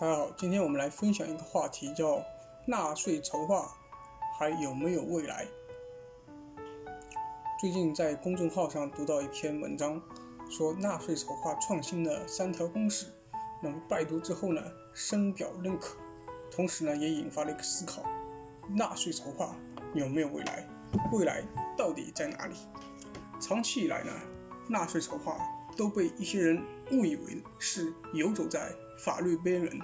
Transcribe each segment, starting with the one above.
大家好，今天我们来分享一个话题，叫纳税筹划还有没有未来？最近在公众号上读到一篇文章，说纳税筹划创新的三条公式。那么拜读之后呢，深表认可，同时呢，也引发了一个思考：纳税筹划有没有未来？未来到底在哪里？长期以来呢，纳税筹划都被一些人误以为是游走在法律边缘，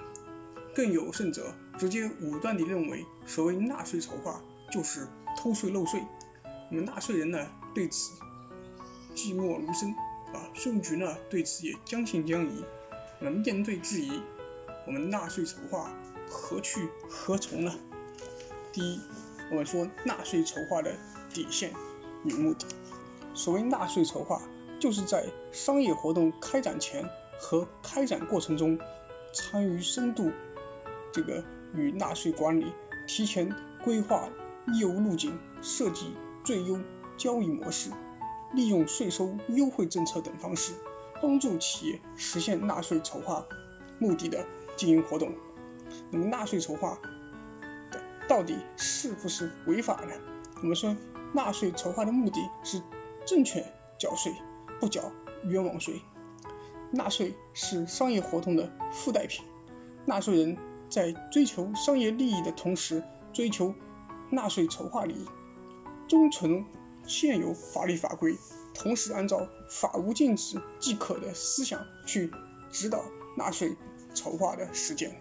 更有甚者，直接武断地认为所谓纳税筹划就是偷税漏税。那么纳税人呢，对此寂寞如深啊，税务局呢对此也将信将疑。那么面对质疑，我们纳税筹划何去何从呢？第一，我们说纳税筹划的底线与目的。所谓纳税筹划，就是在商业活动开展前和开展过程中，参与深度这个与纳税管理，提前规划业务路径，设计最优交易模式，利用税收优惠政策等方式，帮助企业实现纳税筹划目的的经营活动。那么，纳税筹划的到底是不是违法呢？我们说，纳税筹划的目的是。正确缴税，不缴冤枉税。纳税是商业活动的附带品，纳税人在追求商业利益的同时，追求纳税筹划利益，遵从现有法律法规，同时按照法无禁止即可的思想去指导纳税筹划的实践。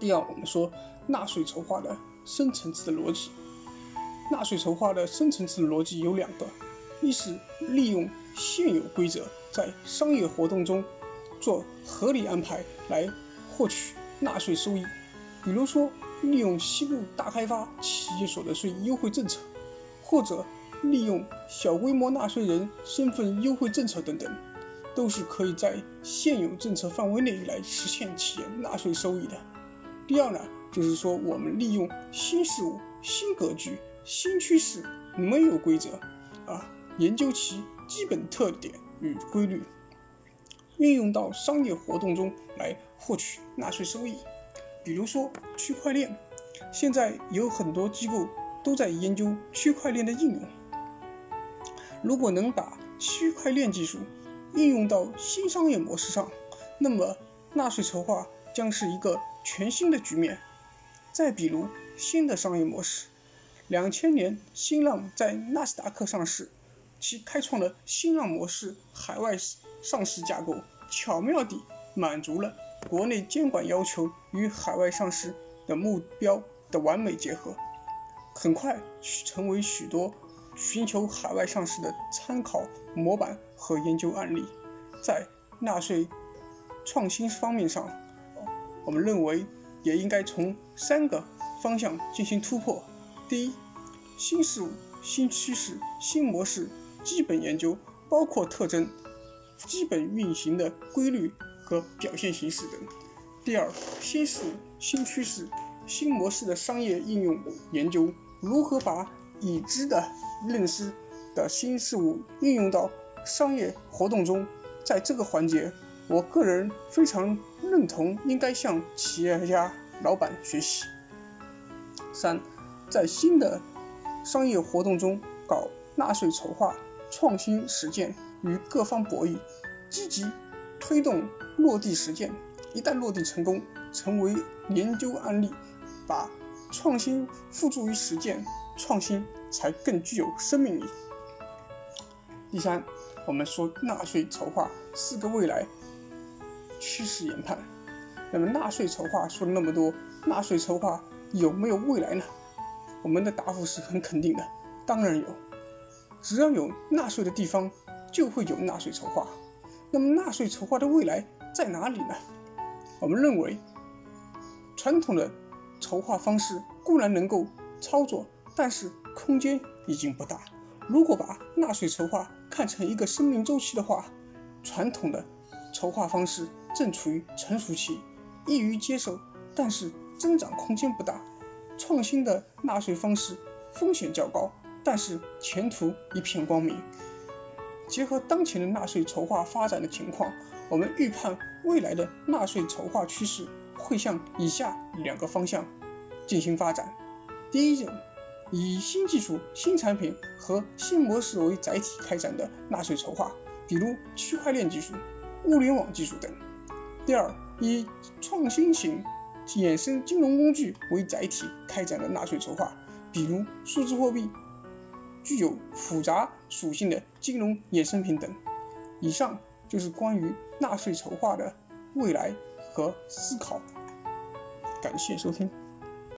第二，我们说纳税筹划的深层次的逻辑，纳税筹划的深层次逻辑有两个。一是利用现有规则，在商业活动中做合理安排来获取纳税收益，比如说利用西部大开发企业所得税优惠政策，或者利用小规模纳税人身份优惠政策等等，都是可以在现有政策范围内来实现企业纳税收益的。第二呢，就是说我们利用新事物、新格局、新趋势，没有规则啊。研究其基本特点与规律，运用到商业活动中来获取纳税收益。比如说区块链，现在有很多机构都在研究区块链的应用。如果能把区块链技术应用到新商业模式上，那么纳税筹划将是一个全新的局面。再比如新的商业模式，两千年新浪在纳斯达克上市。其开创了新浪模式海外上市架构，巧妙地满足了国内监管要求与海外上市的目标的完美结合，很快成为许多寻求海外上市的参考模板和研究案例。在纳税创新方面上，我们认为也应该从三个方向进行突破：第一，新事物、新趋势、新模式。基本研究包括特征、基本运行的规律和表现形式等。第二，新事物、新趋势、新模式的商业应用研究，如何把已知的认识的新事物应用到商业活动中？在这个环节，我个人非常认同应该向企业家老板学习。三，在新的商业活动中搞纳税筹划。创新实践与各方博弈，积极推动落地实践。一旦落地成功，成为研究案例，把创新付诸于实践，创新才更具有生命力。第三，我们说纳税筹划四个未来趋势研判。那么纳税筹划说了那么多，纳税筹划有没有未来呢？我们的答复是很肯定的，当然有。只要有纳税的地方，就会有纳税筹划。那么，纳税筹划的未来在哪里呢？我们认为，传统的筹划方式固然能够操作，但是空间已经不大。如果把纳税筹划看成一个生命周期的话，传统的筹划方式正处于成熟期，易于接受，但是增长空间不大。创新的纳税方式风险较高。但是前途一片光明。结合当前的纳税筹划发展的情况，我们预判未来的纳税筹划趋势会向以下两个方向进行发展。第一种，以新技术、新产品和新模式为载体开展的纳税筹划，比如区块链技术、物联网技术等；第二，以创新型衍生金融工具为载体开展的纳税筹划，比如数字货币、具有复杂属性的金融衍生品等。以上就是关于纳税筹划的未来和思考。感谢收听。